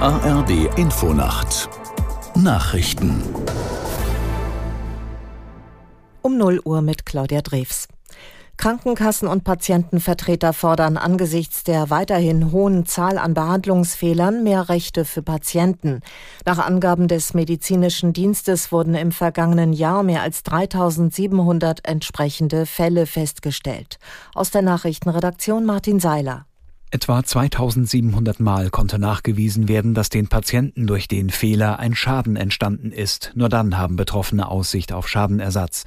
ARD Infonacht Nachrichten um 0 Uhr mit Claudia Drews. Krankenkassen und Patientenvertreter fordern angesichts der weiterhin hohen Zahl an Behandlungsfehlern mehr Rechte für Patienten. Nach Angaben des medizinischen Dienstes wurden im vergangenen Jahr mehr als 3700 entsprechende Fälle festgestellt. Aus der Nachrichtenredaktion Martin Seiler. Etwa 2700 Mal konnte nachgewiesen werden, dass den Patienten durch den Fehler ein Schaden entstanden ist. Nur dann haben Betroffene Aussicht auf Schadenersatz.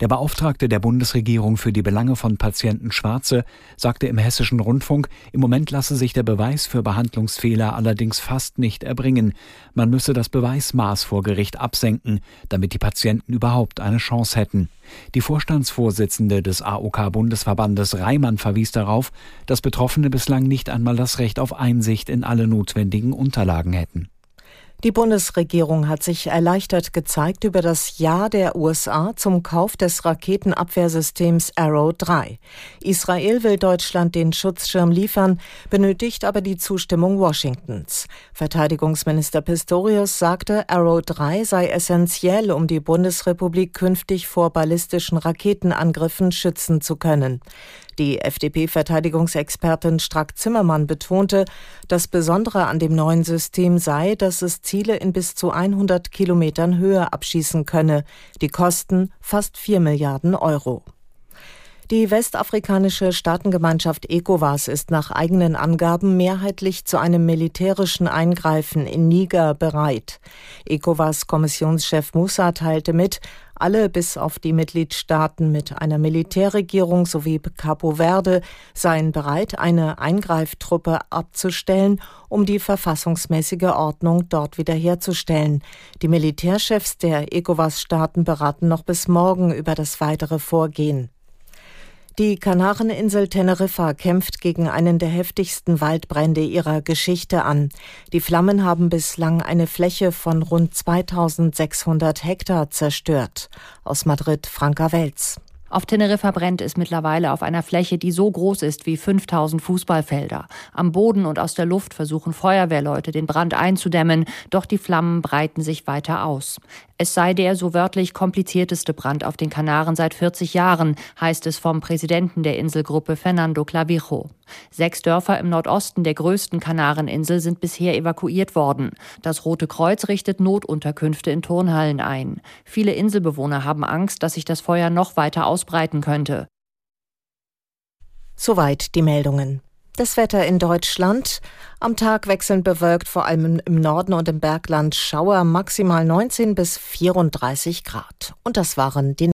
Der Beauftragte der Bundesregierung für die Belange von Patienten Schwarze sagte im hessischen Rundfunk, im Moment lasse sich der Beweis für Behandlungsfehler allerdings fast nicht erbringen. Man müsse das Beweismaß vor Gericht absenken, damit die Patienten überhaupt eine Chance hätten. Die Vorstandsvorsitzende des AOK-Bundesverbandes Reimann verwies darauf, dass Betroffene bislang nicht einmal das Recht auf Einsicht in alle notwendigen Unterlagen hätten. Die Bundesregierung hat sich erleichtert gezeigt über das Ja der USA zum Kauf des Raketenabwehrsystems Arrow 3. Israel will Deutschland den Schutzschirm liefern, benötigt aber die Zustimmung Washingtons. Verteidigungsminister Pistorius sagte, Arrow 3 sei essentiell, um die Bundesrepublik künftig vor ballistischen Raketenangriffen schützen zu können. Die FDP-Verteidigungsexpertin Strack-Zimmermann betonte, das Besondere an dem neuen System sei, dass es Ziele in bis zu 100 Kilometern Höhe abschießen könne. Die Kosten fast 4 Milliarden Euro. Die westafrikanische Staatengemeinschaft ECOWAS ist nach eigenen Angaben mehrheitlich zu einem militärischen Eingreifen in Niger bereit. ECOWAS-Kommissionschef Musa teilte mit, alle bis auf die Mitgliedstaaten mit einer Militärregierung sowie Capo Verde seien bereit, eine Eingreiftruppe abzustellen, um die verfassungsmäßige Ordnung dort wiederherzustellen. Die Militärchefs der ECOWAS-Staaten beraten noch bis morgen über das weitere Vorgehen. Die Kanareninsel Teneriffa kämpft gegen einen der heftigsten Waldbrände ihrer Geschichte an. Die Flammen haben bislang eine Fläche von rund 2600 Hektar zerstört. Aus Madrid Franka Welz. Auf Teneriffa brennt es mittlerweile auf einer Fläche, die so groß ist wie 5000 Fußballfelder. Am Boden und aus der Luft versuchen Feuerwehrleute, den Brand einzudämmen, doch die Flammen breiten sich weiter aus. Es sei der so wörtlich komplizierteste Brand auf den Kanaren seit 40 Jahren, heißt es vom Präsidenten der Inselgruppe Fernando Clavijo. Sechs Dörfer im Nordosten der größten Kanareninsel sind bisher evakuiert worden. Das Rote Kreuz richtet Notunterkünfte in Turnhallen ein. Viele Inselbewohner haben Angst, dass sich das Feuer noch weiter ausbreiten könnte. Soweit die Meldungen. Das Wetter in Deutschland. Am Tag wechselnd bewölkt, vor allem im Norden und im Bergland Schauer maximal 19 bis 34 Grad. Und das waren die